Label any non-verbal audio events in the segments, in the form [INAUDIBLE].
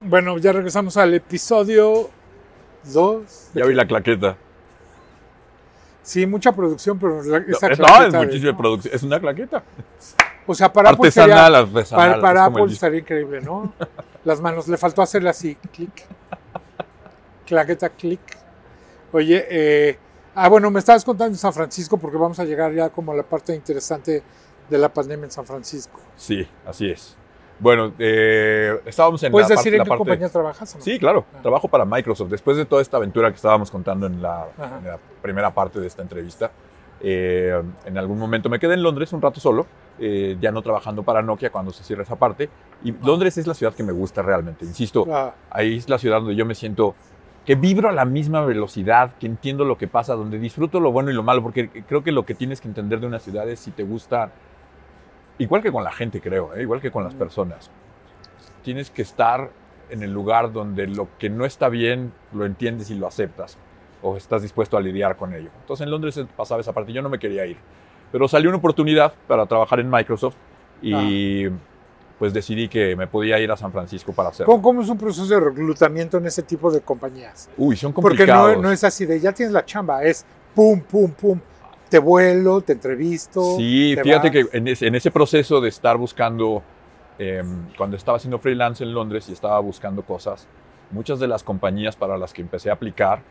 Bueno, ya regresamos al episodio 2. Ya vi la claqueta. Sí, mucha producción, pero la- esa no, claqueta es muchísima producción. Es una claqueta. O sea, para Apple Artesanal, sería- artesanal. para, para Apple estaría increíble, ¿no? [LAUGHS] Las manos, le faltó hacerle así, clic. Claqueta, clic. Oye, eh, ah, bueno, me estabas contando en San Francisco porque vamos a llegar ya como a la parte interesante de la pandemia en San Francisco. Sí, así es. Bueno, eh, estábamos en ¿Puedes la, decir en la qué parte- compañía trabajas? no? Sí, claro. Ah. Trabajo para Microsoft. Después de toda esta aventura que estábamos contando en la, Ajá. en la primera parte de esta entrevista, eh, en algún momento me quedé en Londres un rato solo, eh, ya no trabajando para Nokia cuando se cierra esa parte. Y Londres es la ciudad que me gusta realmente. Insisto, Ah, ahí es la ciudad donde yo me siento que vibro a la misma velocidad, que entiendo lo que pasa, donde disfruto lo bueno y lo malo, porque creo que lo que tienes que entender de una ciudad es si te gusta, igual que con la gente creo, ¿eh? igual que con las personas, tienes que estar en el lugar donde lo que no está bien lo entiendes y lo aceptas, o estás dispuesto a lidiar con ello. Entonces en Londres pasaba esa parte, yo no me quería ir, pero salió una oportunidad para trabajar en Microsoft y pues decidí que me podía ir a San Francisco para hacerlo. ¿Cómo, cómo es un proceso de reclutamiento en ese tipo de compañías? Uy, son Porque complicados. no, no es así de ya tienes la chamba, es pum, pum, pum. Te vuelo, te entrevisto. Sí, te fíjate vas. que en ese, en ese proceso de estar buscando, eh, cuando estaba haciendo freelance en Londres y estaba buscando cosas, muchas de las compañías para las que empecé a aplicar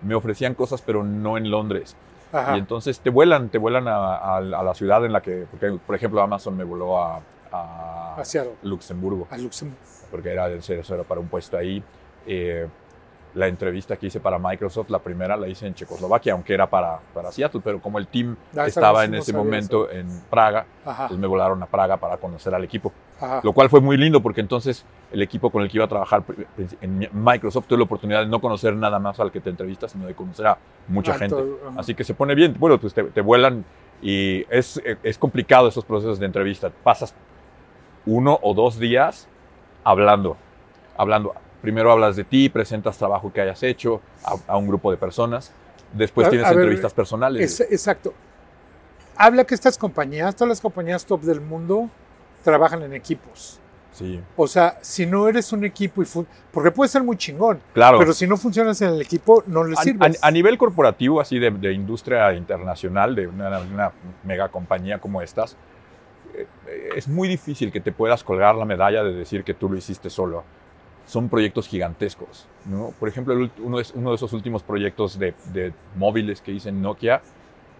me ofrecían cosas, pero no en Londres. Ajá. Y entonces te vuelan, te vuelan a, a- a la ciudad en la que, porque, por ejemplo, Amazon me voló a, a Luxemburgo, a Luxemburgo. porque era, eso era para un puesto ahí. Eh, la entrevista que hice para Microsoft, la primera la hice en Checoslovaquia, aunque era para, para Seattle, pero como el team Ah, estaba en ese momento en Praga, Ajá, pues me volaron a Praga para conocer al equipo. ajá. Lo cual fue muy lindo porque entonces el equipo con el que iba a trabajar en Microsoft tuve la oportunidad de no conocer nada más al que te entrevistas, sino de conocer a mucha Ah, gente. todo. Así que se pone bien. Bueno, pues te, te vuelan y es, es complicado esos procesos de entrevista. Pasas uno o dos días hablando, hablando. Primero hablas de ti, presentas trabajo que hayas hecho a, a un grupo de personas. Después A- tienes a ver, entrevistas personales. Es- exacto. Habla que estas compañías, todas las compañías top del mundo, trabajan en equipos. Sí, O sea, si no eres un equipo y porque puede ser muy chingón, claro. pero si no funcionas en el equipo, no le sirves. A, a nivel corporativo, así de, de industria internacional, de una, una mega compañía como estas, es muy difícil que te puedas colgar la medalla de decir que tú lo hiciste solo. Son proyectos gigantescos. ¿no? Por ejemplo, uno, de, uno de esos últimos proyectos de, de móviles que hice en Nokia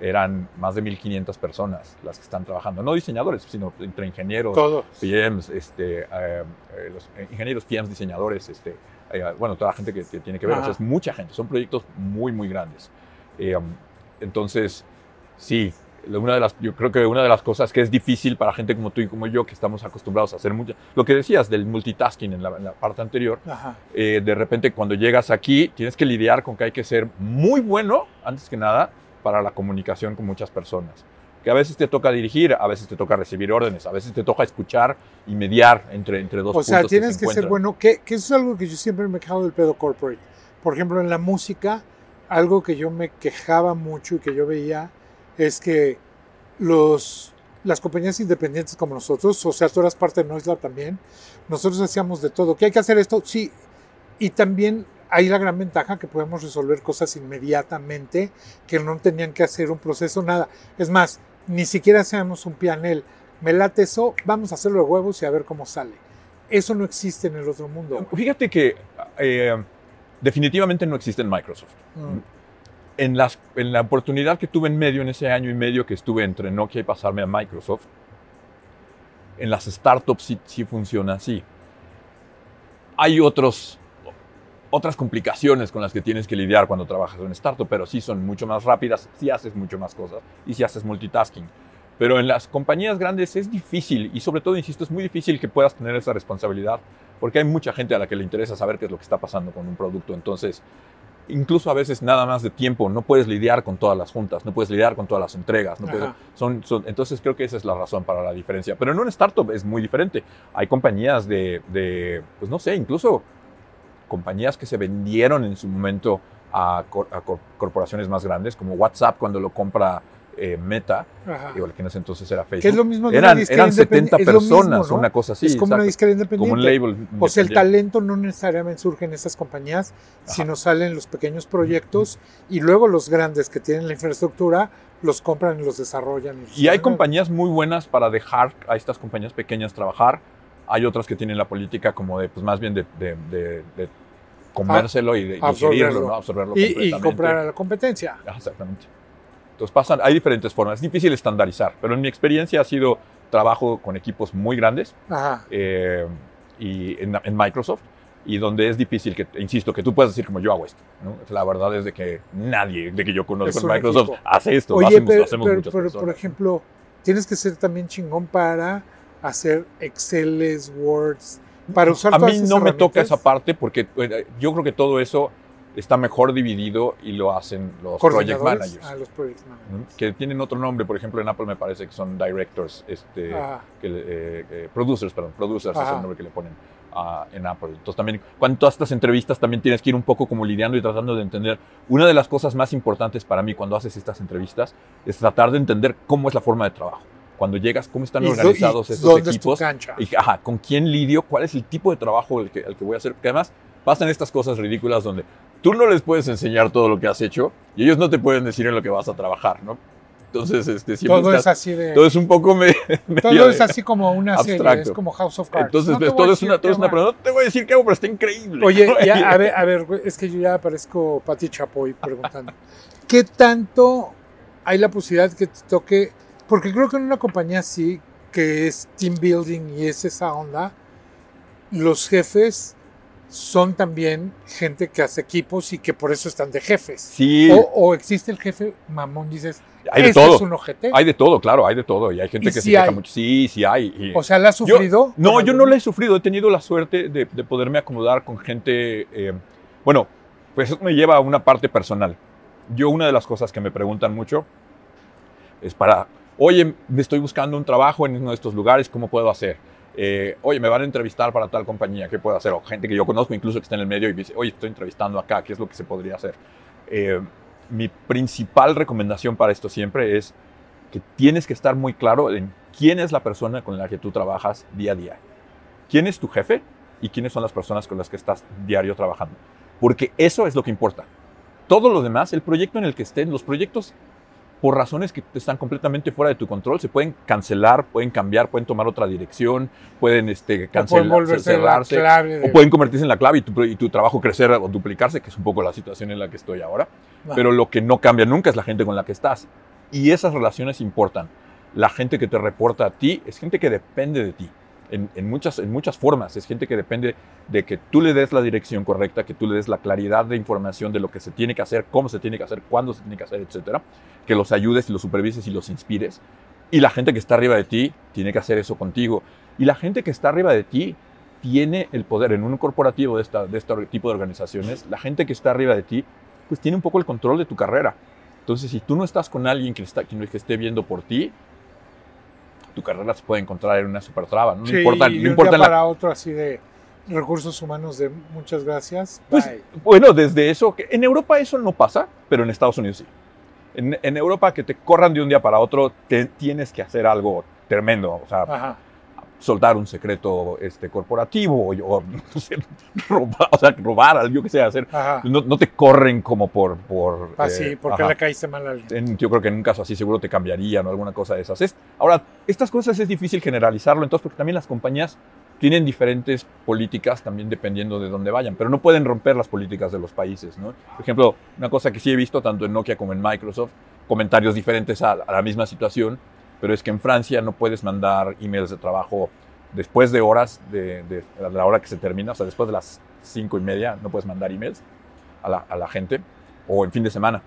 eran más de 1.500 personas las que están trabajando. No diseñadores, sino entre ingenieros, Todos. PMs, este, eh, eh, los ingenieros, PMs, diseñadores, este, eh, bueno, toda la gente que, que tiene que ver, o sea, Ajá. es mucha gente, son proyectos muy, muy grandes. Eh, um, entonces, sí, una de las, yo creo que una de las cosas que es difícil para gente como tú y como yo, que estamos acostumbrados a hacer mucho, lo que decías del multitasking en la, en la parte anterior, eh, de repente cuando llegas aquí tienes que lidiar con que hay que ser muy bueno, antes que nada, para la comunicación con muchas personas. Que a veces te toca dirigir, a veces te toca recibir órdenes, a veces te toca escuchar y mediar entre, entre dos O sea, puntos tienes se que, ser bueno, que, que eso es algo que yo siempre me he quejado del pedo corporate. Por ejemplo, en la música, algo que yo me quejaba mucho y que yo veía es que los, las compañías independientes como nosotros, o sea, tú eras parte de Noisla también, nosotros hacíamos de todo. ¿Qué hay que hacer esto? Sí. Y también hay la gran ventaja que podemos resolver cosas inmediatamente, que no tenían que hacer un proceso, nada. Es más, ni siquiera hacíamos un pianel. Me late eso, vamos a hacerlo de huevos y a ver cómo sale. Eso no existe en el otro mundo. Fíjate que eh, definitivamente no existe en Microsoft. Mm. En, las, en la oportunidad que tuve en medio, en ese año y medio que estuve entre Nokia y pasarme a Microsoft, en las startups sí, sí funciona así. Hay otros, otras complicaciones con las que tienes que lidiar cuando trabajas en una startup, pero sí son mucho más rápidas, sí haces mucho más cosas y sí haces multitasking. Pero en las compañías grandes es difícil y sobre todo, insisto, es muy difícil que puedas tener esa responsabilidad porque hay mucha gente a la que le interesa saber qué es lo que está pasando con un producto. Entonces, incluso a veces nada más de tiempo, no puedes lidiar con todas las juntas, no puedes lidiar con todas las entregas. No puedes- son, son- entonces creo que esa es la razón para la diferencia. Pero en una startup es muy diferente. Hay compañías de, de, pues no sé, incluso compañías que se vendieron en su momento a, cor- a cor- corporaciones más grandes, como WhatsApp cuando lo compra eh, Meta, Ajá. digo, que en ese entonces era Facebook. Que es lo mismo de una eran, disquera eran 70 independ- es lo mismo, personas, ¿no? una cosa así. es como una disquera independiente. Como un label. O sea, el independiente. talento no necesariamente surge en estas compañías, Ajá. sino salen los pequeños proyectos y luego los grandes que tienen la infraestructura los compran y los desarrollan. Y hay compañías muy buenas para dejar a estas compañías pequeñas trabajar. Hay otras que tienen la política como de, pues más bien de, de, de- de comérselo y de digerirlo, absorberlo. ¿no? Absorberlo y, comprar a la competencia. Exactamente. Entonces pasan, hay diferentes formas. Es difícil estandarizar, pero en mi experiencia ha sido trabajo con equipos muy grandes eh, y en, en Microsoft y donde es difícil que, insisto, que tú puedas decir como yo hago esto. ¿no? La verdad es de que nadie de que yo conozco en Microsoft equipo. hace esto. Oye, hacemos, pero, hacemos pero- pero, por ejemplo, tienes que ser también chingón para hacer Exceles, Words, para usar A todas mí no me toca esa parte porque eh, yo creo que todo eso está mejor dividido y lo hacen los project managers. Ah, los project managers. Que tienen otro nombre, por ejemplo, en Apple me parece que son directors, este, que, eh, eh, producers, perdón, producers es Ajá. el nombre que le ponen ah, en Apple. Entonces también, cuando todas estas entrevistas también tienes que ir un poco como lidiando y tratando de entender. Una de las cosas más importantes para mí cuando haces estas entrevistas es tratar de entender cómo es la forma de trabajo. Cuando llegas, cómo están ¿Y do- organizados estos es equipos. cancha? Y, ajá, ¿con quién lidio? ¿Cuál es el tipo de trabajo al que, al que voy a hacer? Porque además pasan estas cosas ridículas donde tú no les puedes enseñar todo lo que has hecho y ellos no te pueden decir en lo que vas a trabajar, ¿no? Entonces, este, siempre Todo es así de... todo es un poco me, [LAUGHS] Todo es así como una serie, abstracto. es como House of Cards. Entonces, No ves, todo es una, todo es una pregunta. No te voy a decir qué hago, pero está increíble. Oye, ya, a [LAUGHS] ver, a ver, es que yo ya parezco Pati Chapoy preguntando. ¿Qué tanto hay la posibilidad que te toque? Porque creo que en una compañía así, que es team building y es esa onda, los jefes son también gente que hace equipos y que por eso están de jefes. Sí, O, o existe el jefe mamón, dices, hay de este todo. es un ojete. Hay de todo, claro, hay de todo. Y hay gente ¿Y que sí se queja hay? mucho. Sí, sí hay. y- o sea, ¿la has Yo- sufrido? No, con yo no la he sufrido. He tenido la suerte de, de poderme acomodar con gente. eh, bueno, pues eso me lleva a una parte personal. Yo, una de las cosas que me preguntan mucho es para. Oye, me estoy buscando un trabajo en uno de estos lugares, ¿cómo puedo hacer? Eh, oye, me van a entrevistar para tal compañía, ¿qué puedo hacer? O gente que yo conozco, incluso que está en el medio y dice, oye, estoy entrevistando acá, ¿qué es lo que se podría hacer? Eh, mi principal recomendación para esto siempre es que tienes que estar muy claro en quién es la persona con la que tú trabajas día a día. ¿Quién es tu jefe y quiénes son las personas con las que estás diario trabajando? Porque eso es lo que importa. Todo lo demás, el proyecto en el que estén, los proyectos, por razones que están completamente fuera de tu control, se pueden cancelar, pueden cambiar, pueden tomar otra dirección, pueden este, cancelar, cerrarse, de- o pueden convertirse en la clave y tu, y tu trabajo crecer o duplicarse, que es un poco la situación en la que estoy ahora. Pero lo que no cambia nunca es la gente con la que estás. Y esas relaciones importan. La gente que te reporta a ti es gente que depende de ti. En, muchas, en muchas formas. Es gente que depende de que tú le des la dirección correcta, que tú le des la claridad de información de lo que se tiene que hacer, cómo se tiene que hacer, cuándo se tiene que hacer, etcétera. Que los ayudes y los supervises y los inspires. Y la gente que está arriba de ti tiene que hacer eso contigo. Y la gente que está arriba de ti tiene el poder. En un corporativo de, esta, de este tipo de organizaciones, la gente que está arriba de ti, pues tiene un poco el control de tu carrera. Entonces, si tú no estás con alguien que, está, que esté viendo por ti, tu carrera se puede encontrar en una super traba. No, Sí, importa, y no de un importa día la- para otro así de recursos humanos de muchas gracias. Pues, bye. bueno, desde eso, que en Europa eso no pasa, pero en Estados Unidos sí. En, en Europa que te corran de un día para otro, te, tienes que hacer algo tremendo. O sea, Ajá. Soltar un secreto este, corporativo o, o, [LAUGHS] no sé, robar, o sea, robar yo que sé, hacer. No, no te corren como por... por Así, eh, porque ajá. le caíste mal a alguien. En- yo creo que en un caso así seguro te cambiarían o alguna cosa de esas. Es, ahora, estas cosas es difícil generalizarlo, entonces, porque también las compañías tienen diferentes políticas también dependiendo de dónde vayan, pero no pueden romper las políticas de los países, ¿no? Por ejemplo, una cosa que sí he visto tanto en Nokia como en Microsoft, comentarios diferentes a, a la misma situación, pero es que en Francia no puedes mandar emails de trabajo después de horas de, de- de la hora que se termina, o sea, después de las cinco y media no puedes mandar emails a la, a la gente o en fin de semana,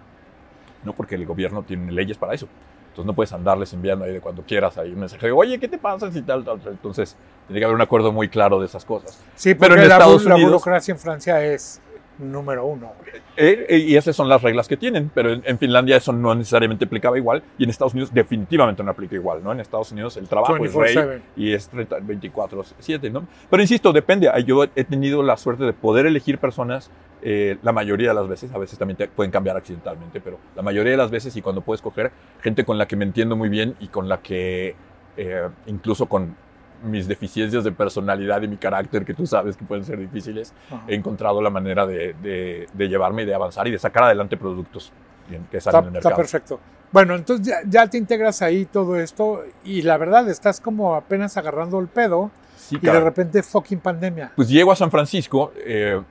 ¿no? Porque el gobierno tiene leyes para eso. Entonces no puedes andarles enviando ahí de cuando quieras ahí un mensaje de, oye, ¿qué te pasa? Si tal, tal, tal. Entonces tiene que haber un acuerdo muy claro de esas cosas. Sí, Pero en la, Estados la Unidos- burocracia en Francia es número uno. Eh, eh, y esas son las reglas que tienen, pero en, en, Finlandia eso no necesariamente aplicaba igual y en Estados Unidos definitivamente no aplica igual, ¿no? En Estados Unidos el trabajo es rey y es 24/7, ¿no? Pero insisto, depende. Yo he tenido la suerte de poder elegir personas eh, la mayoría de las veces, a veces también te pueden cambiar accidentalmente, pero la mayoría de las veces y cuando puedes coger gente con la que me entiendo muy bien y con la que incluso con mis deficiencias de personalidad y mi carácter, que tú sabes que pueden ser difíciles, he encontrado la manera de, de, llevarme y de avanzar y de sacar adelante productos que salen está, el mercado. Está perfecto. Bueno, entonces ya, ya, te integras ahí todo esto y la verdad estás como apenas agarrando el pedo y de repente fucking pandemia. Pues llego a San Francisco, eh,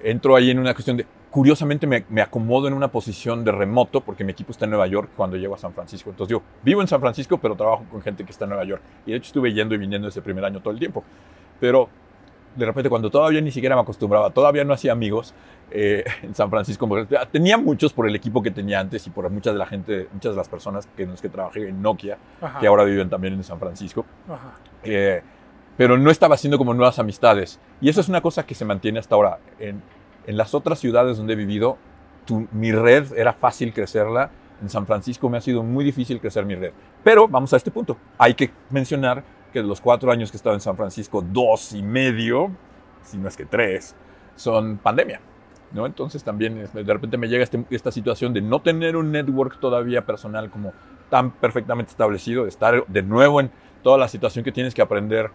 entro ahí en una cuestión de, curiosamente me, me, acomodo en una posición de remoto porque mi equipo está en Nueva York cuando llego a San Francisco. Entonces yo vivo en San Francisco, pero trabajo con gente que está en Nueva York. Y de hecho estuve yendo y viniendo ese primer año todo el tiempo. Pero de repente cuando todavía ni siquiera me acostumbraba, todavía no hacía amigos eh, [LAUGHS] en San Francisco, tenía muchos por el equipo que tenía antes y por muchas de la gente, muchas de las personas que, en las que trabajé en Nokia, que ahora viven también en San Francisco. Eh, pero no estaba haciendo como nuevas amistades. Y eso es una cosa que se mantiene hasta ahora. En, en las otras ciudades donde he vivido, mi red era fácil crecerla. En San Francisco me ha sido muy difícil crecer mi red. Pero vamos a este punto. Hay que mencionar que de los cuatro años que he estado en San Francisco, dos y medio, si no es que tres, son pandemia. ¿no? Entonces también de repente me llega este, esta situación de no tener un network todavía personal como tan perfectamente establecido, de estar de nuevo en toda la situación que tienes que aprender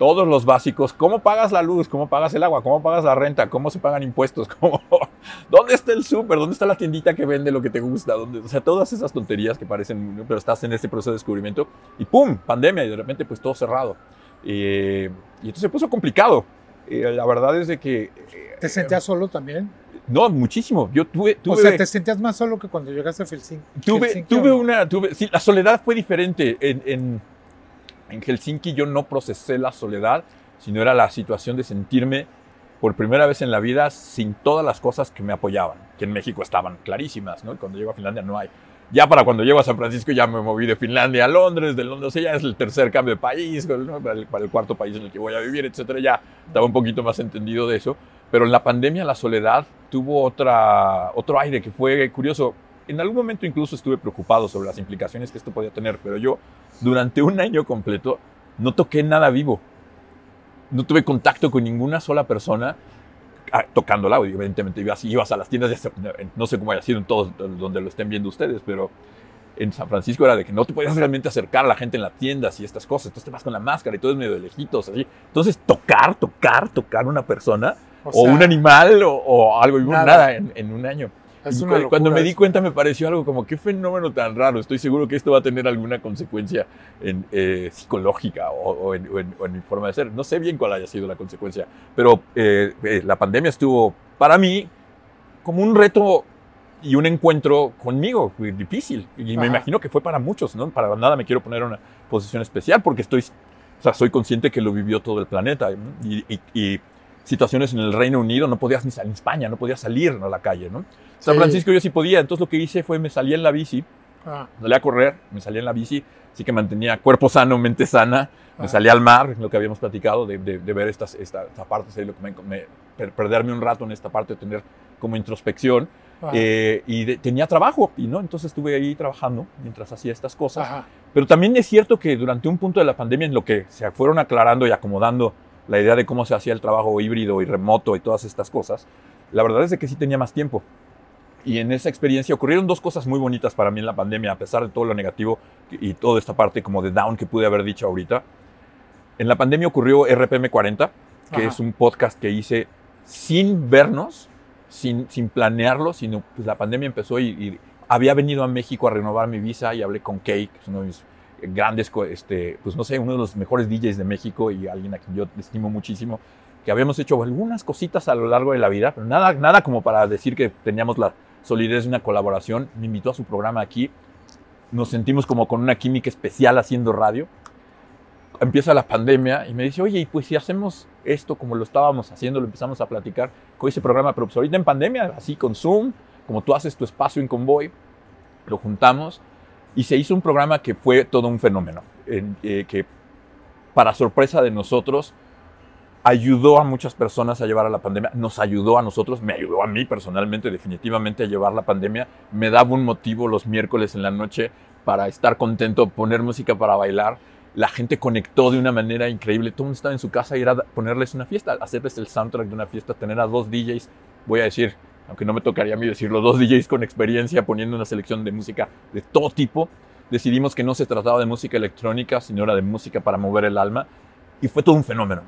todos los básicos, cómo pagas la luz, cómo pagas el agua, cómo pagas la renta, cómo se pagan impuestos, [LAUGHS] ¿Cómo, dónde está el súper, dónde está la tiendita que vende lo que te gusta, ¿Dónde? o sea, todas esas tonterías que parecen, pero estás en este proceso de descubrimiento y ¡pum! Pandemia y de repente pues todo cerrado. y entonces se puso complicado. la verdad es de que... Eh, ¿Te sentías solo también? No, muchísimo. Yo tuve, tuve, O sea, ¿te sentías más solo que cuando llegaste a Helsinki? Tuve, tuve una... Tuve, sí, la soledad fue diferente en, en en Helsinki yo no procesé la soledad, sino era la situación de sentirme por primera vez en la vida sin todas las cosas que me apoyaban, que en México estaban clarísimas, ¿no? cuando llego a Finlandia no hay. Ya para cuando llego a San Francisco ya me moví de Finlandia a Londres, de Londres, ya es el tercer cambio de país, para, el, cuarto país en el que voy a vivir, etcétera, ya estaba un poquito más entendido de eso. Pero en la pandemia la soledad tuvo otra, otro aire que fue curioso en algún momento incluso estuve preocupado sobre las implicaciones que esto podía tener, pero yo durante un año completo no toqué nada vivo. No tuve contacto con ninguna sola persona ah, tocándola. Evidentemente ibas, ibas a las tiendas, no sé cómo haya sido en todos donde lo estén viendo ustedes, pero en San Francisco era de que no te podías realmente acercar a la gente en las tiendas y estas cosas. Entonces te vas con la máscara y todo es medio de lejitos, así. Entonces tocar, tocar, tocar una persona o, un animal o, algo, nada, nada en, en, un año cuando me di cuenta me pareció algo como, qué fenómeno tan raro. Estoy seguro que esto va a tener alguna consecuencia en, eh, psicológica o, en, mi forma de ser. No sé bien cuál haya sido la consecuencia, pero eh, eh, la pandemia estuvo para mí como un reto y un encuentro conmigo difícil. Y me imagino que fue para muchos, ¿no? Para nada me quiero poner en una posición especial porque estoy, o sea, soy consciente que lo vivió todo el planeta y, situaciones en el Reino Unido, no podías ni salir en España, no podías salir a la calle, ¿no? San Francisco yo sí podía, entonces lo que hice fue me salí en la bici, ah. salí a correr, me salí en la bici, así que mantenía cuerpo sano, mente sana, me ah. salí al mar, lo que habíamos platicado, de, ver estas, esta, esta parte, lo que me, perderme un rato en esta parte, de tener como introspección. Ah. Eh, y tenía trabajo, y no, entonces estuve ahí trabajando mientras hacía estas cosas. Pero también es cierto que durante un punto de la pandemia en lo que se fueron aclarando y acomodando la idea de cómo se hacía el trabajo híbrido y remoto y todas estas cosas, la verdad es de que sí tenía más tiempo. Y en esa experiencia ocurrieron dos cosas muy bonitas para mí en la pandemia, a pesar de todo lo negativo y toda esta parte como de down que pude haber dicho ahorita. En la pandemia ocurrió RPM 40, que es un podcast que hice sin vernos, sin, sin planearlo, sino pues la pandemia empezó y, había venido a México a renovar mi visa y hablé con Kay, que es uno de mis grandes, este, pues no sé, uno de los mejores DJs de México y alguien a quien yo estimo muchísimo, que habíamos hecho algunas cositas a lo largo de la vida, pero nada, nada como para decir que teníamos la solidez de una colaboración. Me invitó a su programa aquí. Nos sentimos como con una química especial haciendo radio. Empieza la pandemia y me dice, oye, y pues si hacemos esto como lo estábamos haciendo, lo empezamos a platicar con ese programa, pero pues ahorita en pandemia, así con Zoom, como tú haces tu espacio en Convoy, lo juntamos y se hizo un programa que fue todo un fenómeno, eh, que para sorpresa de nosotros ayudó a muchas personas a llevar a la pandemia, nos ayudó a nosotros, me ayudó a mí personalmente definitivamente a llevar la pandemia, me daba un motivo los miércoles en la noche para estar contento, poner música para bailar. La gente conectó de una manera increíble. Todo el mundo estaba en su casa y era ponerles una fiesta, hacerles el soundtrack de una fiesta, tener a dos DJs, voy a decir, aunque no me tocaría a mí decirlo, dos DJs con experiencia poniendo una selección de música de todo tipo. Decidimos que no se trataba de música electrónica, sino era de música para mover el alma. Y fue todo un fenómeno.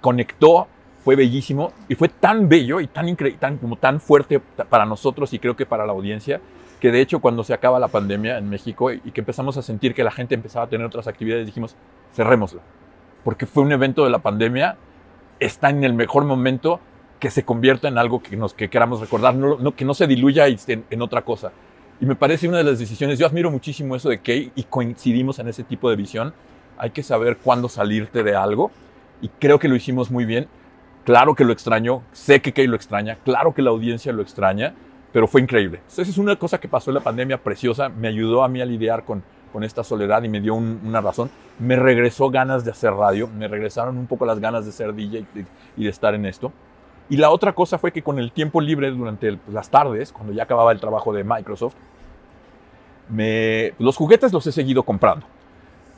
Conectó, fue bellísimo y fue tan bello y tan, tan, como tan fuerte para nosotros y creo que para la audiencia que de hecho cuando se acaba la pandemia en México y que empezamos a sentir que la gente empezaba a tener otras actividades, dijimos, cerrémoslo. Porque fue un evento de la pandemia, está en el mejor momento que se convierta en algo que, nos, que queramos recordar, no, que no se diluya en, en, otra cosa. Y me parece una de las decisiones, yo admiro muchísimo eso de Kay y coincidimos en ese tipo de visión. Hay que saber cuándo salirte de algo y creo que lo hicimos muy bien. Claro que lo extraño, sé que Kay lo extraña, claro que la audiencia lo extraña, pero fue increíble. Entonces es una cosa que pasó en la pandemia preciosa, me ayudó a mí a lidiar con, con esta soledad y me dio una razón. Me regresó ganas de hacer radio, me regresaron un poco las ganas de ser DJ y de, estar en esto. Y la otra cosa fue que con el tiempo libre durante las tardes, cuando ya acababa el trabajo de Microsoft, me, los juguetes los he seguido comprando.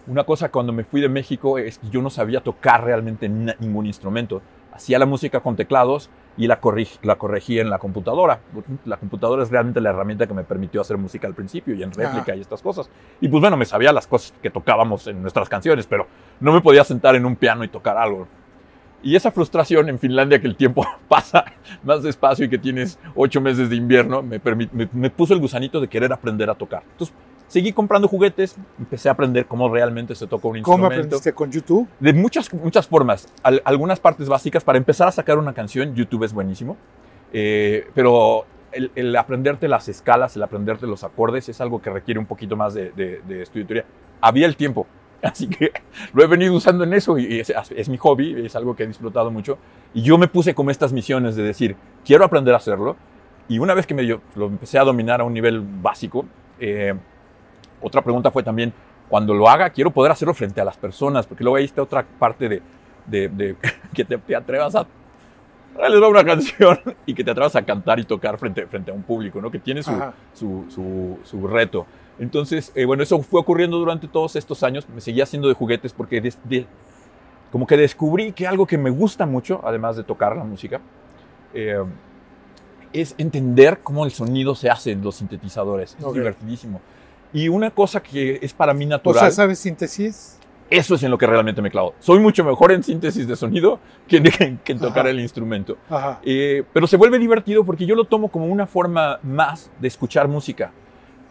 Una cosa cuando me fui de México es que yo no sabía tocar realmente ningún instrumento. Hacía la música con teclados y la, la corregía en la computadora. La computadora es realmente la herramienta que me permitió hacer música al principio y en réplica y estas cosas. Y pues bueno, me sabía las cosas que tocábamos en nuestras canciones, pero no me podía sentar en un piano y tocar algo. Y esa frustración en Finlandia, que el tiempo [LAUGHS] pasa más despacio y que tienes ocho meses de invierno, me, me, me puso el gusanito de querer aprender a tocar. Entonces, seguí comprando juguetes, empecé a aprender cómo realmente se toca un instrumento. ¿Cómo aprendiste con YouTube? De muchas, muchas formas. algunas partes básicas. Para empezar a sacar una canción, YouTube es buenísimo. Eh, pero el, aprenderte las escalas, el aprenderte los acordes es algo que requiere un poquito más de, de, estudio teoría. Había el tiempo. [LAUGHS] Así que lo he venido usando en eso y es, es, mi hobby, es algo que he disfrutado mucho. Y yo me puse como estas misiones de decir, quiero aprender a hacerlo. Y una vez que me, lo empecé a dominar a un nivel básico, eh, otra pregunta fue también, cuando lo haga, quiero poder hacerlo frente a las personas, porque luego ahí está otra parte de, de, [LAUGHS] que te, atrevas a... Les va una canción [LAUGHS] y que te atrevas a cantar y tocar frente, frente a un público, ¿no? Que tiene su, su, su, reto. Entonces, eh, bueno, eso fue ocurriendo durante todos estos años. Me seguía haciendo de juguetes porque como que descubrí que algo que me gusta mucho, además de tocar la música, eh, es entender cómo el sonido se hace en los sintetizadores. Es divertidísimo. Y una cosa que es para mí natural. O sea, ¿sabes síntesis? Eso es en lo que realmente me clavo. Soy mucho mejor en síntesis de sonido que en, tocar el instrumento. Eh, pero se vuelve divertido porque yo lo tomo como una forma más de escuchar música.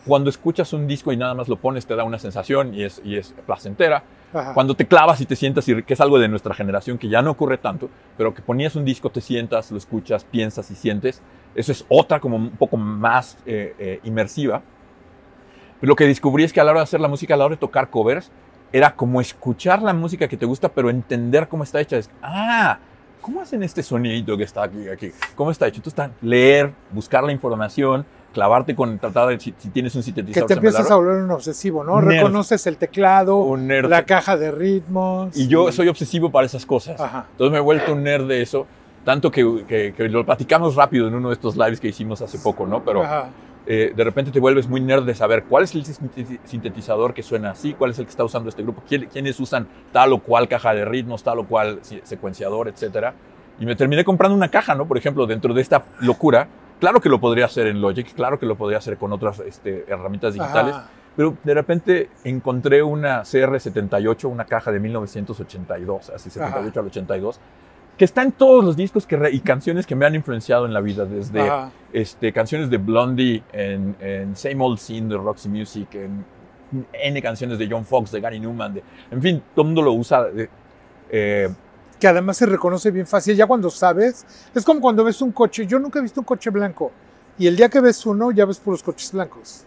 Cuando escuchas un disco y nada más lo pones, te da una sensación y es, y es placentera. Cuando te clavas y te sientas, y que es algo de nuestra generación que ya no ocurre tanto, pero que ponías un disco, te sientas, lo escuchas, piensas y sientes, eso es otra como un poco más eh, eh, inmersiva lo que descubrí es que a la hora de hacer la música, a la hora de tocar covers, era como escuchar la música que te gusta, pero entender cómo está hecha. Es, ah, ¿cómo hacen este sonidito que está aquí, aquí? ¿Cómo está hecho? Estás leer, buscar la información, clavarte con tratar de si, tienes un sintetizador. Que te empiezas a volver un obsesivo, ¿no? Reconoces el teclado, la caja de ritmos. Y yo soy obsesivo para esas cosas. Entonces me he vuelto un nerd de eso. Tanto que, que, lo platicamos rápido en uno de estos lives que hicimos hace poco, ¿no? Pero eh, de repente te vuelves muy nerd de saber cuál es el sintetizador que suena así, cuál es el que está usando este grupo, quiénes usan tal o cual caja de ritmos, tal o cual secuenciador, etc. Y me terminé comprando una caja, ¿no? Por ejemplo, dentro de esta locura, claro que lo podría hacer en Logic, claro que lo podría hacer con otras este, herramientas digitales, pero de repente encontré una CR78, una caja de 1982, así 78 al 82, que está en todos los discos que y canciones que me han influenciado en la vida, desde este, canciones de Blondie, en, Same Old Scene de Roxy Music, en N canciones de John Fox, de Gary Newman, de, en fin, todo el mundo lo usa. Eh, que además se reconoce bien fácil, ya cuando sabes, es como cuando ves un coche, yo nunca he visto un coche blanco, y el día que ves uno ya ves por los coches blancos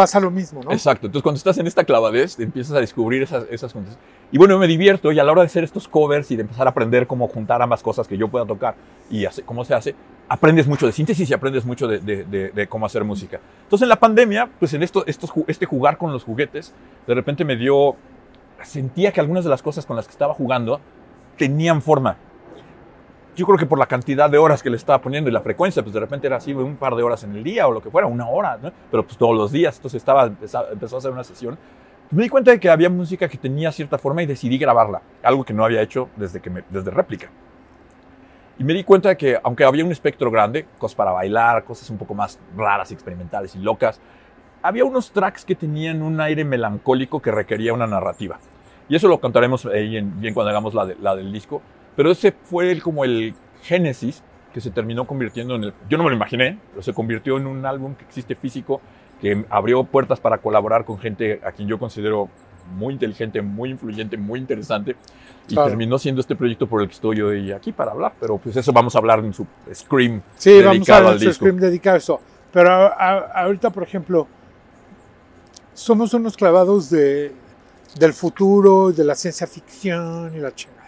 pasa lo mismo, ¿no? Exacto. Entonces, cuando estás en esta clavadez, empiezas a descubrir esas, esas cosas. Y bueno, me divierto y a la hora de hacer estos covers y de empezar a aprender cómo juntar ambas cosas que yo pueda tocar y hace, cómo se hace, aprendes mucho de síntesis y aprendes mucho de, de, cómo hacer música. Entonces, en la pandemia, pues en esto, estos, este jugar con los juguetes, de repente me dio, sentía que algunas de las cosas con las que estaba jugando tenían forma. yo creo que por la cantidad de horas que le estaba poniendo y la frecuencia, pues de repente era así un par de horas en el día o lo que fuera, una hora, ¿no? pero pues todos los días. Entonces estaba, empezó a hacer una sesión. Me di cuenta de que había música que tenía cierta forma y decidí grabarla, algo que no había hecho desde, que me, desde réplica. Y me di cuenta de que, aunque había un espectro grande, cosas para bailar, cosas un poco más raras, experimentales y locas, había unos tracks que tenían un aire melancólico que requería una narrativa. Y eso lo contaremos ahí en, bien cuando hagamos la, la del disco. Pero ese fue el, como el génesis que se terminó convirtiendo en el... Yo no me lo imaginé, pero se convirtió en un álbum que existe físico, que abrió puertas para colaborar con gente a quien yo considero muy inteligente, muy influyente, muy interesante. Y terminó siendo este proyecto por el que estoy hoy aquí para hablar. Pero pues eso vamos a hablar en su Scream. Sí, vamos a hablar en su Scream dedicado a eso. Pero ahorita, por ejemplo, somos unos clavados de, del futuro, de la ciencia ficción y la chingada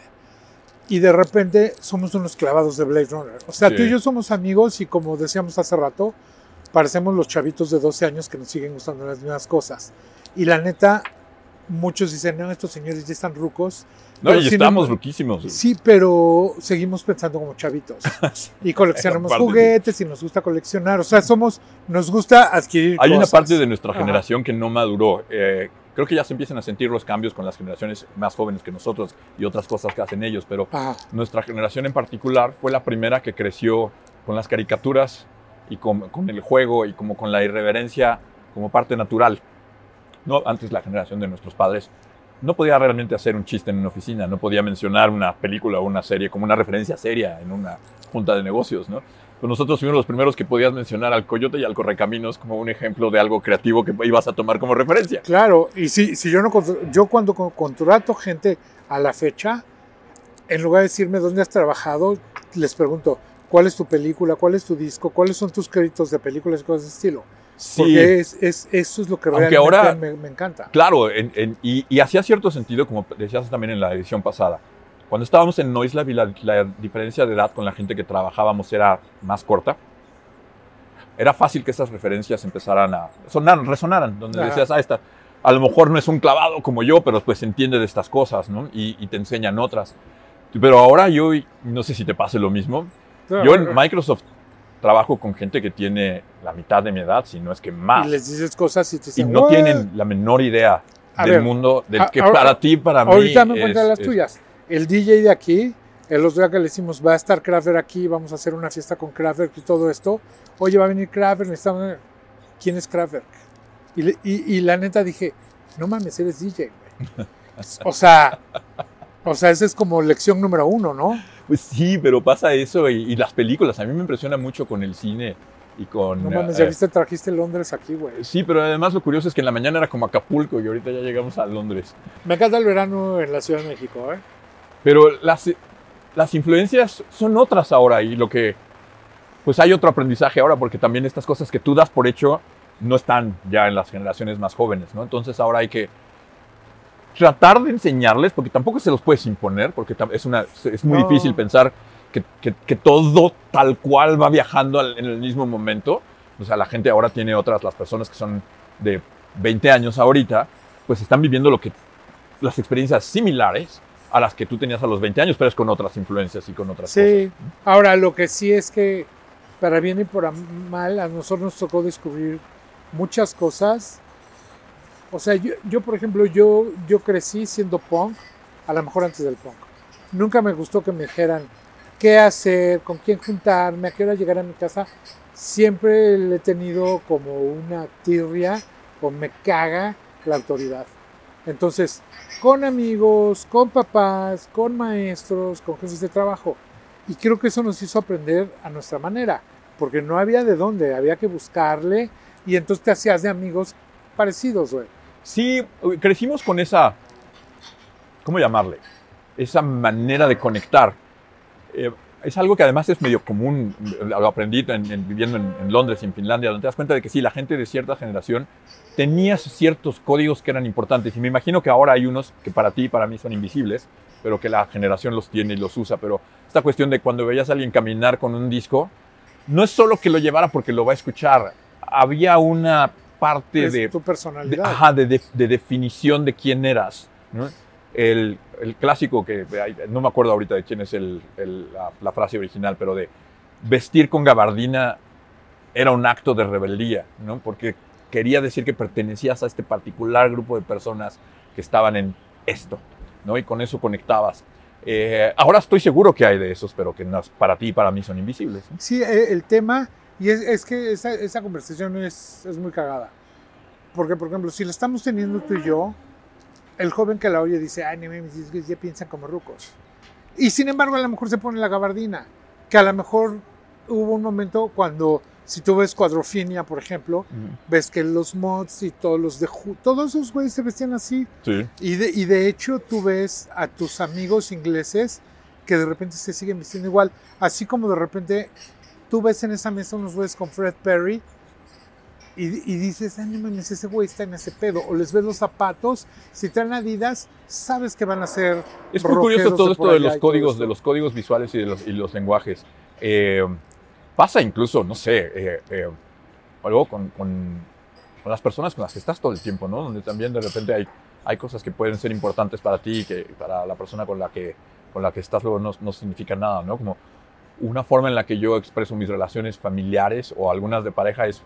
y de repente somos unos clavados de Blade Runner. O sea, tú y yo somos amigos y como decíamos hace rato, parecemos los chavitos de 12 años que nos siguen gustando las mismas cosas. Y la neta, muchos dicen, no, estos señores ya están rucos. No, y estamos ruquísimos. Sí, pero seguimos pensando como chavitos. [LAUGHS] y coleccionamos juguetes y nos gusta coleccionar. O sea, somos, nos gusta adquirir Hay una parte de nuestra generación que no maduró. Eh, creo que ya se empiezan a sentir los cambios con las generaciones más jóvenes que nosotros y otras cosas que hacen ellos, pero nuestra generación en particular fue la primera que creció con las caricaturas y con, el juego y como con la irreverencia como parte natural. No, antes la generación de nuestros padres no podía realmente hacer un chiste en una oficina, no podía mencionar una película o una serie como una referencia seria en una junta de negocios, ¿no? Pues nosotros fuimos los primeros que podías mencionar al Coyote y al Correcaminos como un ejemplo de algo creativo que ibas a tomar como referencia. Claro, y si, si yo no yo cuando contrato gente a la fecha, en lugar de decirme dónde has trabajado, les pregunto, ¿cuál es tu película? ¿Cuál es tu disco? ¿Cuáles son tus créditos de películas y cosas de estilo? Sí. Porque es, es, eso es lo que realmente ahora, me, me, encanta. Claro, y, y hacía cierto sentido, como decías también en la edición pasada cuando estábamos en Noislab y la, diferencia de edad con la gente que trabajábamos era más corta, era fácil que esas referencias empezaran a sonar, resonaran, donde decías, ah, esta, a lo mejor no es un clavado como yo, pero pues entiende de estas cosas, ¿no? Y, te enseñan otras. Pero ahora yo, no sé si te pase lo mismo, yo en Microsoft trabajo con gente que tiene la mitad de mi edad, si no es que más. Y les dices cosas y te dicen, Y no tienen la menor idea del mundo, del que para ti, para mí. Ahorita me cuentan las tuyas el DJ de aquí, el otro día que le decimos, va a estar Kraftwerk aquí, vamos a hacer una fiesta con Kraftwerk y todo esto. Oye, va a venir Kraftwerk, necesitamos... ¿Quién es Kraftwerk? Y, la neta dije, no mames, eres DJ, güey. [LAUGHS] O sea, o sea, esa es como lección número uno, ¿no? Pues sí, pero pasa eso y, las películas. A mí me impresiona mucho con el cine y con... No mames, ya eh, viste, trajiste Londres aquí, güey. Sí, pero además lo curioso es que en la mañana era como Acapulco y ahorita ya llegamos a Londres. Me encanta el verano en la Ciudad de México, ¿eh? Pero las, las influencias son otras ahora y lo que, pues hay otro aprendizaje ahora porque también estas cosas que tú das por hecho no están ya en las generaciones más jóvenes, ¿no? Entonces ahora hay que tratar de enseñarles, porque tampoco se los puedes imponer, porque es, una, es muy difícil pensar que, que, todo tal cual va viajando en el mismo momento. O sea, la gente ahora tiene otras, las personas que son de 20 años ahorita, pues están viviendo lo que, las experiencias similares a las que tú tenías a los 20 años, pero es con otras influencias y con otras cosas. Sí, ahora lo que sí es que para bien y por mal, a nosotros nos tocó descubrir muchas cosas. O sea, yo, por ejemplo, yo, yo crecí siendo punk, a lo mejor antes del punk. Nunca me gustó que me dijeran qué hacer, con quién juntarme, a qué hora llegar a mi casa. Siempre le he tenido como una tirria o me caga la autoridad. Entonces, con amigos, con papás, con maestros, con jefes de trabajo. Y creo que eso nos hizo aprender a nuestra manera, porque no había de dónde, había que buscarle y entonces te hacías de amigos parecidos, güey. Sí, crecimos con esa, ¿cómo llamarle? Esa manera de conectar. Eh, es algo que además es medio común, lo aprendí viviendo en, Londres y en Finlandia, donde te das cuenta de que sí, la gente de cierta generación tenía ciertos códigos que eran importantes. Y me imagino que ahora hay unos que para ti y para mí son invisibles, pero que la generación los tiene y los usa. Pero esta cuestión de cuando veías a alguien caminar con un disco, no es solo que lo llevara porque lo va a escuchar, había una parte de... tu personalidad. De, ajá, de, definición de quién eras. El, el clásico que no me acuerdo ahorita de quién es el- el- la, la frase original, pero de vestir con gabardina era un acto de rebeldía, ¿no? Porque quería decir que pertenecías a este particular grupo de personas que estaban en esto, ¿no? Y con eso conectabas. Eh, ahora estoy seguro que hay de esos, pero que no- para ti y para mí son invisibles. Sí, eh, el tema, y es, es que esa, esa conversación es, es muy cagada. Porque, por ejemplo, si la estamos teniendo tú y yo, el joven que la oye dice, ay, mames, es que ya piensan como rucos. Y sin embargo, a lo mejor se pone la gabardina. Que a lo mejor hubo un momento cuando, si tú ves Cuadrofinia, por ejemplo, ves que los mods y todos los de todos esos güeyes se vestían así. Sí. Y de, y de hecho tú ves a tus amigos ingleses que de repente se siguen vistiendo igual. Así como de repente tú ves en esa mesa unos güeyes con Fred Perry y, y dices, ay, no mames, ese güey está en ese pedo. O les ves los zapatos, si traen Adidas, sabes que van a ser Es muy curioso todo de esto de los códigos, de los códigos visuales y de los, y los lenguajes. Eh, pasa incluso, no sé, eh, eh, algo con, con- con las personas con las que estás todo el tiempo, ¿no? Donde también de repente hay, hay cosas que pueden ser importantes para ti y que para la persona con la que, con la que estás luego no, no significan nada, ¿no? Como una forma en la que yo expreso mis relaciones familiares o algunas de pareja es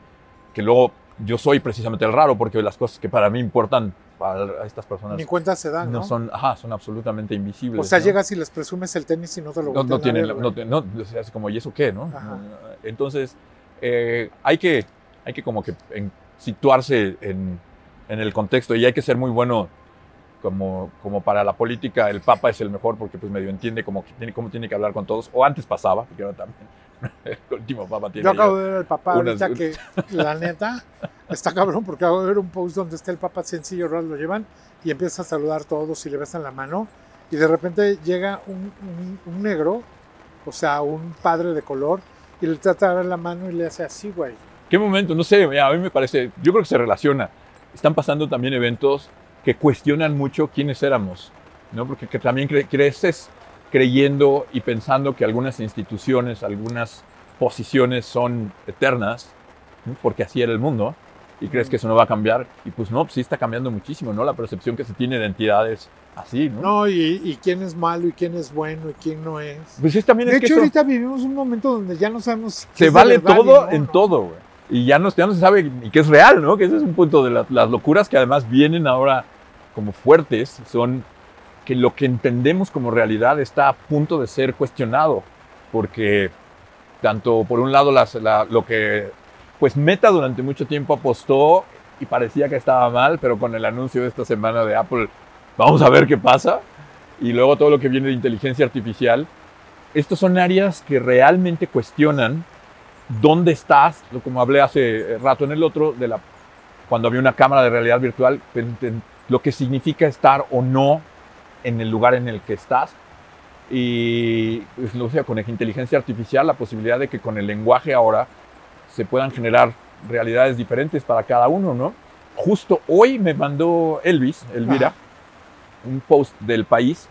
que luego yo soy precisamente el raro porque las cosas que para mí importan para estas personas Ni cuenta se dan, ¿no? no son, ajá, son absolutamente invisibles. o sea, ¿no? llegas y les presumes el tenis y no te lo no, no tienen, ver, no, no, o sea, es como, ¿y eso qué, no? Ajá. Entonces, eh, hay, que, hay que como que en- situarse en, en el contexto y hay que ser muy bueno como, como para la política, el Papa es el mejor porque pues medio entiende cómo, cómo tiene que hablar con todos, o antes pasaba, porque ahora también [LAUGHS] el último Papa tiene Yo acabo de ver al papá unas- ahorita que, la neta, está cabrón porque acabo de ver un post donde está el papá sencillo, lo llevan y empieza a saludar a todos y le besan la mano y de repente llega un, un- un negro, o sea, un padre de color y le trata de dar la mano y le hace así, güey. ¿Qué momento? No sé, a mí me parece, yo creo que se relaciona. Están pasando también eventos que cuestionan mucho quiénes éramos, ¿no? Porque que también cre- creces creyendo y pensando que algunas instituciones, algunas posiciones son eternas, ¿no? porque así era el mundo, y crees que eso no va a cambiar, y pues no, pues sí está cambiando muchísimo, ¿no? La percepción que se tiene de entidades así, ¿no? No, y, y quién es malo y quién es bueno y quién no es. Pues sí, también De es que hecho, eso- ahorita vivimos un momento donde ya no sabemos. qué se es vale todo no, en ¿no? todo, güey. Y ya no, ya no se sabe ni qué es real, ¿no? Que ese es un punto de la- las locuras que además vienen ahora como fuertes, son que lo que entendemos como realidad está a punto de ser cuestionado, porque tanto por un lado las- la- lo que pues Meta durante mucho tiempo apostó y parecía que estaba mal, pero con el anuncio de esta semana de Apple, vamos a ver qué pasa, y luego todo lo que viene de inteligencia artificial, estos son áreas que realmente cuestionan dónde estás, como hablé hace rato en el otro, de la, cuando había una cámara de realidad virtual, lo que significa estar o no en el lugar en el que estás. Y pues, o sea, con la inteligencia artificial, la posibilidad de que con el lenguaje ahora se puedan generar realidades diferentes para cada uno, ¿no? Justo hoy me mandó Elvis, Elvira, Ajá. un post del país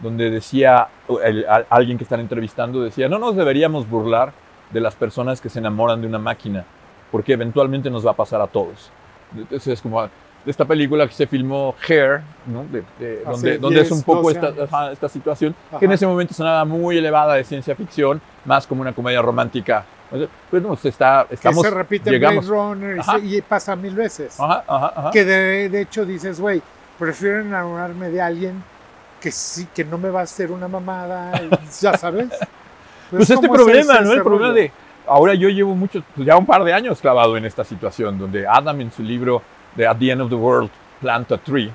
donde decía, el- a- alguien que están entrevistando decía, no nos deberíamos burlar de las personas que se enamoran de una máquina, porque eventualmente nos va a pasar a todos. Entonces es como de esta película que se filmó Hair, ¿no? De- de- Hace donde, donde es 10, un poco 12 esta, ajá, esta situación, Ajá. que en ese momento sonaba muy elevada de ciencia ficción, más como una comedia romántica. Pues no, se está, Que estamos, se repite llegamos. Blade Runner y, Ajá. se- y pasa mil veces. Ajá, ajá, ajá. Que de, de hecho dices, güey, prefiero enamorarme de alguien que sí, que no me va a hacer una mamada, [LAUGHS] ya sabes. Pues Es este problema, ¿no? El problema de. Ahora yo llevo mucho, pues ya un par de años clavado en esta situación, donde Adam en su libro de At the End of the World, Plant a Tree,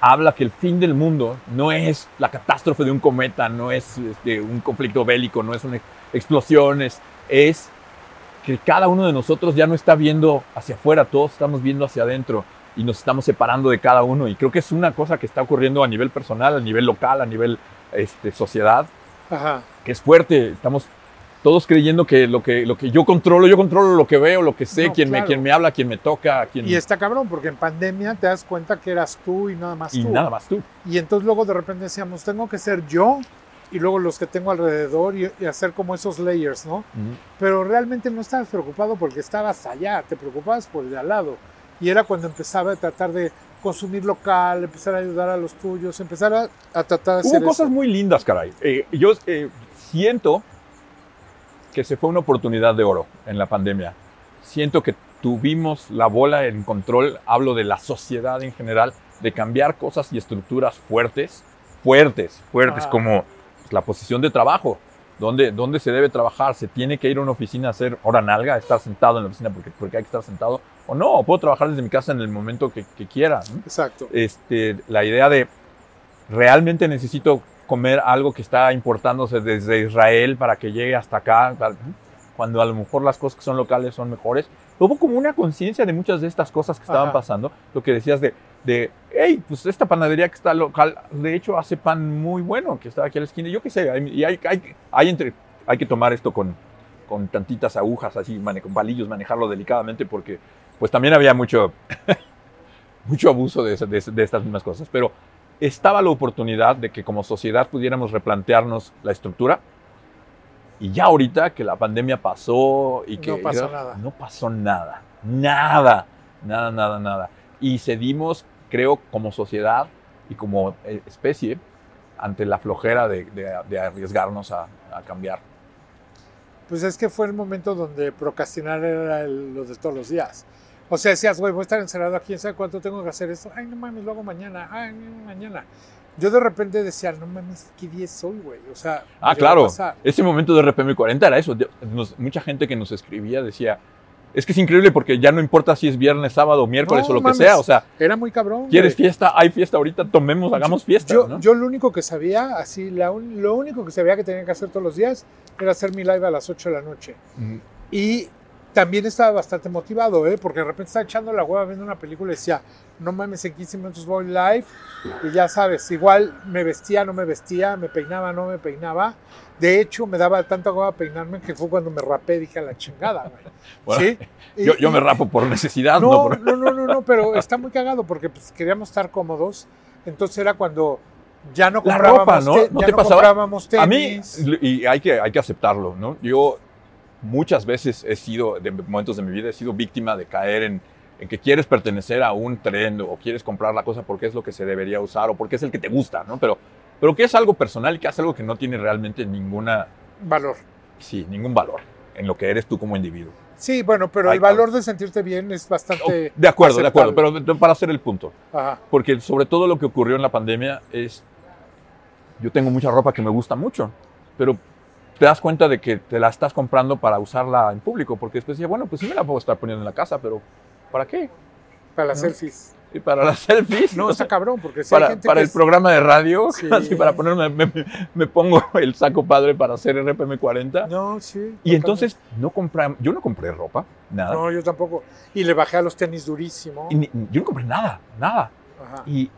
habla que el fin del mundo no es la catástrofe de un cometa, no es este, un conflicto bélico, no es una explosión, es, es que cada uno de nosotros ya no está viendo hacia afuera, todos estamos viendo hacia adentro y nos estamos separando de cada uno. Y creo que es una cosa que está ocurriendo a nivel personal, a nivel local, a nivel este, sociedad, Ajá. que es fuerte. Estamos todos creyendo que lo que, lo que yo controlo, yo controlo lo que veo, lo que sé, No, quién, me, claro. quién me habla, quién me toca. Y está cabrón, porque en pandemia te das cuenta que eras tú y nada más y tú. nada más tú. Y entonces luego de repente decíamos, tengo que ser yo y luego los que tengo alrededor y, y hacer como esos layers, ¿no? Pero realmente no estabas preocupado porque estabas allá, te preocupabas por el de al lado. y era cuando empezaba a tratar de consumir local, empezar a ayudar a los tuyos, empezar a, a tratar de hacer Hubo cosas eso. muy lindas, caray. Eh, yo eh, siento que se fue una oportunidad de oro en la pandemia. Siento que tuvimos la bola en control, hablo de la sociedad en general, de cambiar cosas y estructuras fuertes, fuertes, fuertes, Ajá. como la posición de trabajo. ¿Dónde, ¿Dónde se debe trabajar? ¿Se tiene que ir a una oficina a hacer hora nalga, estar sentado en la oficina porque, porque hay que estar sentado? ¿O no? ¿O puedo trabajar desde mi casa en el momento que, que quiera? ¿no? Exacto. este, la idea de realmente necesito comer algo que está importándose desde Israel para que llegue hasta acá, tal, cuando a lo mejor las cosas que son locales son mejores. Hubo como una conciencia de muchas de estas cosas que estaban Ajá. pasando, lo que decías de, de, hey, pues esta panadería que está local, de hecho hace pan muy bueno, que está aquí a la esquina, yo qué sé, hay- y hay, hay, hay, entre, hay que tomar esto con, con tantitas agujas, así, mane- con palillos, manejarlo delicadamente, porque pues también había mucho, [LAUGHS] mucho abuso de, de de estas mismas cosas, pero estaba la oportunidad de que como sociedad pudiéramos replantearnos la estructura. Y ya ahorita que la pandemia pasó y que No pasó nada. no pasó nada, nada, nada, nada, nada. Y cedimos, creo, como sociedad y como eh, especie ante la flojera de, de- de arriesgarnos a, a cambiar. Pues es que fue el momento donde procrastinar era el- lo de todos los días. O sea, decías, güey, voy a estar encerrado aquí, ¿sabes cuánto tengo que hacer esto? Ay, no mames, lo hago mañana. Ay, mañana. Yo de repente decía, no mames, ¿qué día es hoy, güey? O sea, Ah, claro. Ese momento de RPM 40 era eso. Nos- mucha gente que nos escribía decía, es que es increíble porque ya no importa si es viernes, sábado, miércoles No o lo mames. que sea. O sea, Era muy cabrón. ¿quieres güey. fiesta? Hay fiesta ahorita, tomemos, hagamos fiesta. Yo, ¿no? yo lo único que sabía, así, la un- lo único que sabía que tenía que hacer todos los días era hacer mi live a las 8 de la noche. Y también estaba bastante motivado, ¿eh? porque de repente estaba echando la hueva viendo una película y decía, no mames, en 15 minutos voy live. Y ya sabes, igual me vestía, no me vestía, me peinaba, no me peinaba. De hecho, me daba tanta hueva peinarme que fue cuando me rapé, dije a la chingada, güey. [LAUGHS] Bueno, ¿Sí? Y- yo, me rapo por necesidad, no, No, por- no, no, no, no, pero está muy cagado porque pues, queríamos estar cómodos. Entonces era cuando ya no La comprábamos, ropa, ¿no? te- ¿No ya te no pasaba? comprábamos A mí, tenis. y hay que, hay que aceptarlo, ¿no? Yo muchas veces he sido, de momentos de mi vida, he sido víctima de caer en, en que quieres pertenecer a un trend o quieres comprar la cosa porque es lo que se debería usar o porque es el que te gusta, ¿no? Pero, pero que es algo personal y que es algo que no tiene realmente ninguna, Valor. sí, ningún valor en lo que eres tú como individuo. Sí, bueno, pero Ay, el valor de sentirte bien es bastante. Oh, de acuerdo, de acuerdo, pero para hacer el punto. Ajá. Porque sobre todo lo que ocurrió en la pandemia es, yo tengo mucha ropa que me gusta mucho, pero te das cuenta de que te la estás comprando para usarla en público, porque después decía, bueno, pues sí me la puedo estar poniendo en la casa, pero ¿para qué? Para las ¿No? selfies. Y para las selfies, No, está cabrón, porque si hay para, gente para que el es- programa de radio, [LAUGHS] Sí. así para ponerme, me, pongo el saco padre para hacer RPM 40. No, sí. y totalmente. entonces no compré, yo no compré ropa, nada. No, yo tampoco. Y le bajé a los tenis durísimo. Y ni- yo no compré nada, nada. Ajá. Y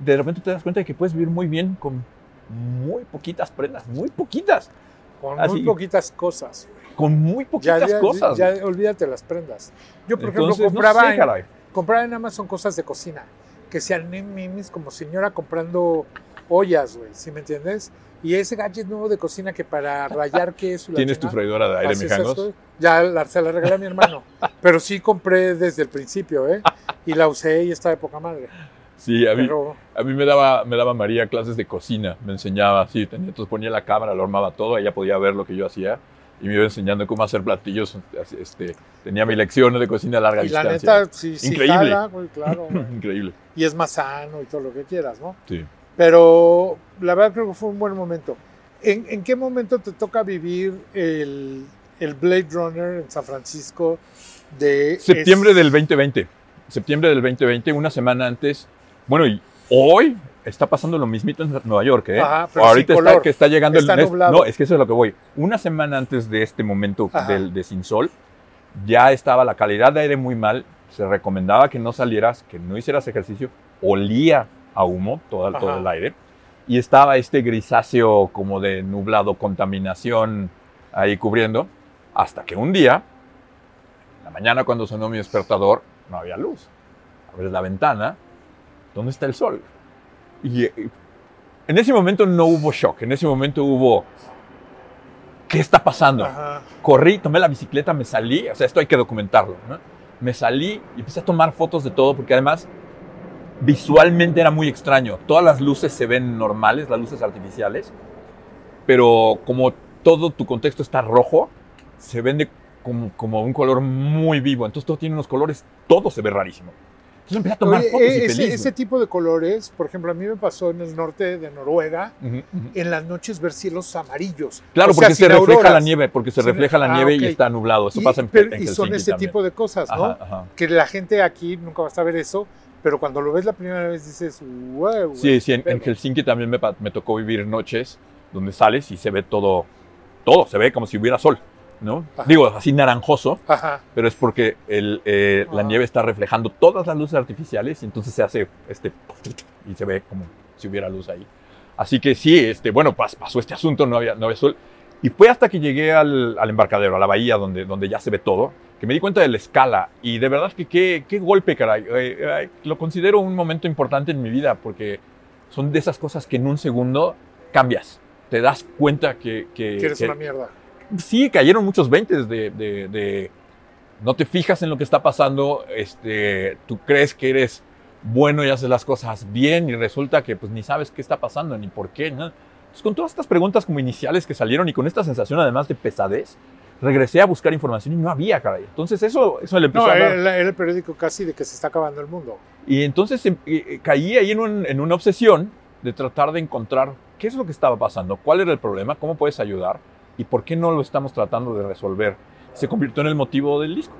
de repente te das cuenta de que puedes vivir muy bien con muy poquitas prendas, muy poquitas, Con así- muy poquitas cosas. con muy poquitas Ya, ya, cosas. ya olvídate las prendas. Yo, por Entonces, ejemplo, compraba, no sé, en, compraba en Amazon cosas de cocina. Que sean memes como señora comprando ollas, güey. ¿Sí me entiendes? Y ese gadget nuevo de cocina que para [LAUGHS] rayar queso. ¿Tienes tu freidora de aire esto. Ya la, se la regalé a mi hermano. [LAUGHS] Pero sí compré desde el principio, ¿eh? Y la usé y está de poca madre. Sí, a mí, Pero a mí me, daba, me daba María clases de cocina, me enseñaba, sí, tenía, entonces ponía la cámara, lo armaba todo, ella podía ver lo que yo hacía y me iba enseñando cómo hacer platillos. Este, tenía mi lección de cocina a larga y la distancia. neta, sí, sí Increíble. jala, güey, claro. [LAUGHS] Increíble, y es más sano y todo lo que quieras, ¿no? sí. Pero la verdad creo que fue un buen momento. ¿En, en qué momento te toca vivir el, el Blade Runner en San Francisco de... Septiembre es- del 2020. Septiembre del 2020, una semana antes. Bueno, y hoy está pasando lo mismito en Nueva York, ¿eh? Ajá, pero Ahorita está que está llegando Está el nublado. No, es que eso es lo que voy. Una semana antes de este momento Ajá. del, de sin sol, ya estaba la calidad de aire muy mal. Se recomendaba que no salieras, que no hicieras ejercicio. Olía a humo todo, el- todo el aire. Y estaba este grisáceo como de nublado, contaminación ahí cubriendo. Hasta que un día, en la mañana cuando sonó mi despertador, no había luz. Abres la ventana, ¿dónde está el sol? Y eh, en ese momento no hubo shock, en ese momento hubo, ¿qué está pasando? Ajá. Corrí, tomé la bicicleta, me salí, o sea, esto hay que documentarlo, ¿no? me salí y empecé a tomar fotos de todo porque además visualmente era muy extraño. Todas las luces se ven normales, las luces artificiales, pero como todo tu contexto está rojo, se vende como, como un color muy vivo. Entonces todo tiene unos colores, todo se ve rarísimo. Entonces empecé a tomar Oye, fotos y ese, feliz. ese tipo de colores, por ejemplo, a mí me pasó en el norte de Noruega, en las noches ver cielos amarillos. Claro, O sea, porque se refleja la nieve, porque se refleja la ah, nieve y está nublado. Eso Y- pasa en, pero- en y son ese también. tipo de cosas, ¿no? Ajá, ajá. Que la gente aquí nunca va a saber eso, pero cuando lo ves la primera vez dices, wow. Sí, sí, en, en Helsinki también me tocó vivir noches donde sales y se ve todo, todo, se ve como si hubiera sol, ¿no? Ajá. Digo, así naranjoso, Ajá. pero es porque el, eh, la Ah. nieve está reflejando todas las luces artificiales y entonces se hace este y se ve como si hubiera luz ahí. Así que sí, este, bueno, pas- pasó este asunto, no había, no había sol. Y fue hasta que llegué al, al embarcadero, a la bahía, donde, donde ya se ve todo, que me di cuenta de la escala. Y de verdad que qué, qué golpe, caray. Eh, eh, lo considero un momento importante en mi vida, porque son de esas cosas que en un segundo cambias. Te das cuenta que... que, Que eres que- una mierda. Sí, cayeron muchos 20 de, de- de- no te fijas en lo que está pasando, este, tú crees que eres bueno y haces las cosas bien y resulta que pues ni sabes qué está pasando ni por qué, ¿no? Entonces, con todas estas preguntas como iniciales que salieron y con esta sensación además de pesadez, regresé a buscar información y no había, caray. Entonces eso, eso le empezó No, a dar. era, era el periódico casi de que se está acabando el mundo. Y entonces em, eh, eh, caí ahí en, un- en una obsesión de tratar de encontrar qué es lo que estaba pasando, cuál era el problema, cómo puedes ayudar y por qué no lo estamos tratando de resolver. Se convirtió en el motivo del disco.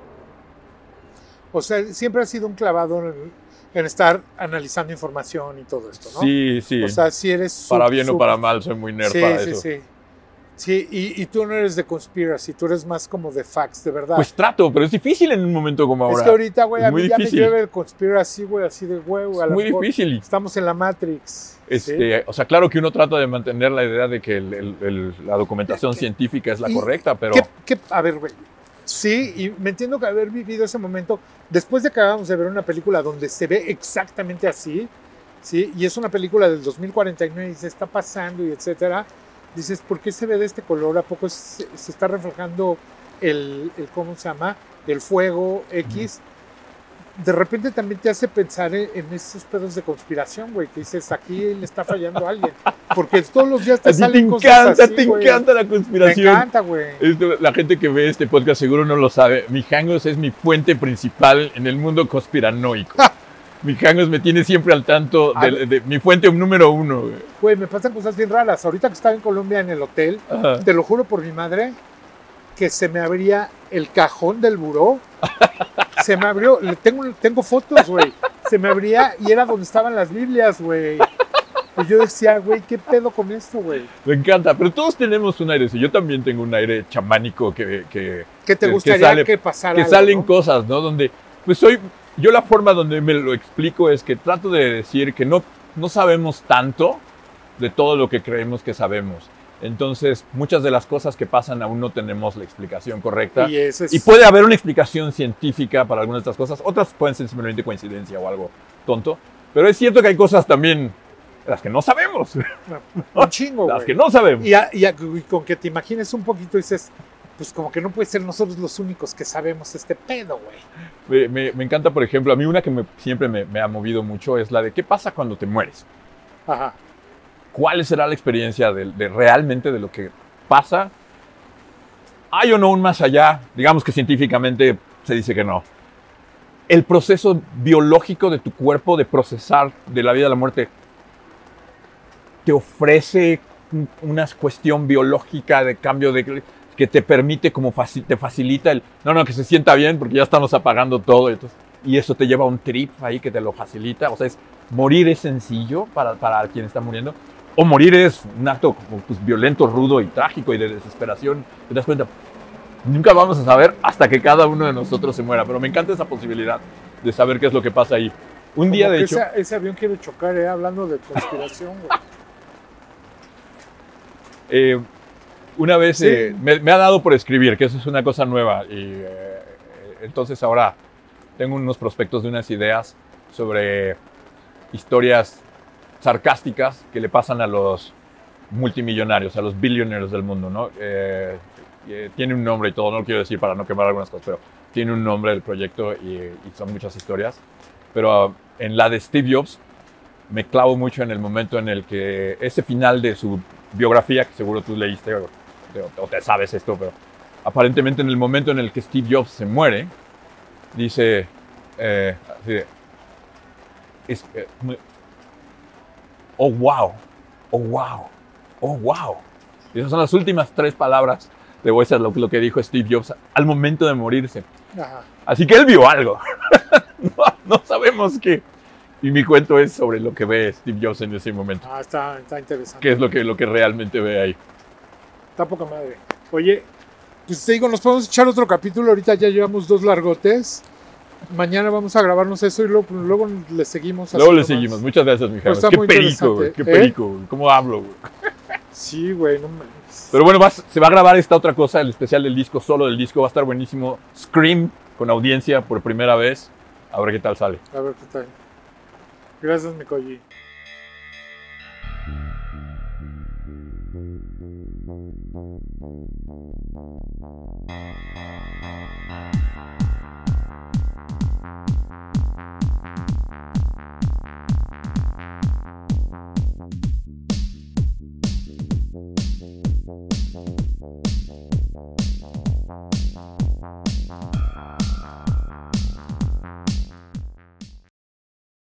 O sea, siempre ha sido un clavado en, en estar analizando información y todo esto, ¿no? Sí, sí. O sea, si eres... para bien o para mal, soy muy nerd sí, para sí, eso. Sí, sí. Y, y tú no eres de conspiracy, tú eres más como de facts, de verdad. Pues trato, pero es difícil en un momento como ahora. es que ahorita, güey, a mí ya difícil. me llueve el conspiracy, güey, así de huevo. a es muy mejor difícil. Estamos en la Matrix. ¿sí? Este, O sea, claro que uno trata de mantener la idea de que el- el- el- la documentación ¿Qué- científica es la correcta, pero ¿Qué- qué- a ver, güey. Sí, y me entiendo que haber vivido ese momento, después de que acabamos de ver una película donde se ve exactamente así, ¿sí? Y es una película del 2049 y se está pasando y etcétera, dices, ¿por qué se ve de este color? ¿A poco se, se está reflejando el, el, ¿cómo se llama? El fuego X. De repente también te hace pensar en, en esos pedos de conspiración, güey, que dices, aquí le está fallando a alguien. Porque todos los días te a ti te salen cosas encanta, así, te güey. encanta la Me conspiración. encanta, güey. Esto, la gente que ve este podcast seguro no lo sabe. Mi Hangos es mi fuente principal en el mundo conspiranoico. [LAUGHS] mi Hangos me tiene siempre al tanto A de, mi fuente número uno. güey. Güey, me pasan cosas bien raras. Ahorita que estaba en Colombia en el hotel, Ajá. te lo juro por mi madre, que se me abría el cajón del buró. [LAUGHS] Se me abrió, tengo, tengo fotos, güey. Se me abría y era donde estaban las Biblias, güey. Y yo decía, güey, ¿qué pedo con esto, güey? Me encanta, pero todos tenemos un aire. Yo también tengo un aire chamánico que, que, ¿Qué te Que- que gustaría sale- que pasara? que algo, salen no? cosas, ¿no? Donde, pues soy, yo la forma donde me lo explico es que trato de decir que no, no sabemos tanto de todo lo que creemos que sabemos. Entonces, muchas de las cosas que pasan aún no tenemos la explicación correcta. Y, ese es- Y puede haber una explicación científica para algunas de estas cosas, otras pueden ser simplemente coincidencia o algo tonto. Pero es cierto que hay cosas también las que no sabemos, [LAUGHS] un chingo, las que no sabemos. Y, a- y a- y con que te imagines un poquito dices, pues como que no puede ser nosotros los únicos que sabemos este pedo, güey. Me, me- me encanta, por ejemplo, a mí una que me- siempre me, ha movido mucho es la de qué pasa cuando te mueres. Ajá. ¿Cuál será la experiencia de, de realmente de lo que pasa? ¿Hay o no un más allá? Digamos que científicamente se dice que no. El proceso biológico de tu cuerpo de procesar de la vida a la muerte te ofrece un- una cuestión biológica de cambio de que te permite como te facilita el no no que se sienta bien porque ya estamos apagando todo y, entonces- y eso te lleva a un trip ahí que te lo facilita o sea es morir es sencillo para, para quien está muriendo o morir es un acto pues, violento rudo y trágico y de desesperación te das cuenta nunca vamos a saber hasta que cada uno de nosotros se muera pero me encanta esa posibilidad de saber qué es lo que pasa ahí un día de hecho ese, ese avión quiere chocar, ¿eh? Hablando de conspiración, güey. [LAUGHS] Eh, una vez Sí. eh, me, me ha dado por escribir, que eso es una cosa nueva. Y eh, entonces ahora tengo unos prospectos de unas ideas sobre historias sarcásticas que le pasan a los multimillonarios, a los billionaires del mundo, ¿no? Eh, eh, tiene un nombre y todo, no lo quiero decir para no quemar algunas cosas, pero tiene un nombre el proyecto y, y son muchas historias. Pero uh, en la de Steve Jobs me clavo mucho en el momento en el que ese final de su biografía, que seguro tú leíste o, te sabes esto, pero aparentemente en el momento en el que Steve Jobs se muere, dice, eh, es- eh, oh wow, oh wow, oh wow. Y esas son las últimas tres palabras de ser lo, lo que dijo Steve Jobs al momento de morirse. Ajá. Así que él vio algo. [LAUGHS] no, no sabemos qué. Y mi cuento es sobre lo que ve Steve Jobs en ese momento. Ah, está, está interesante. ¿Qué es lo que, lo que realmente ve ahí? Está poca madre. Oye, pues te digo, nos podemos echar otro capítulo. Ahorita ya llevamos dos largotes. Mañana vamos a grabarnos eso y luego, luego le seguimos. Luego le seguimos. más. Muchas gracias, mi está Qué perico, güey. Qué ¿eh? perico, güey. ¿Cómo hablo, güey? [LAUGHS] Sí, güey, no mames. Pero bueno, vas- se va a grabar esta otra cosa, el especial del disco, solo del disco. Va a estar buenísimo. Scream con audiencia por primera vez. A ver qué tal sale. A ver qué tal. Gracias, Mikoyi.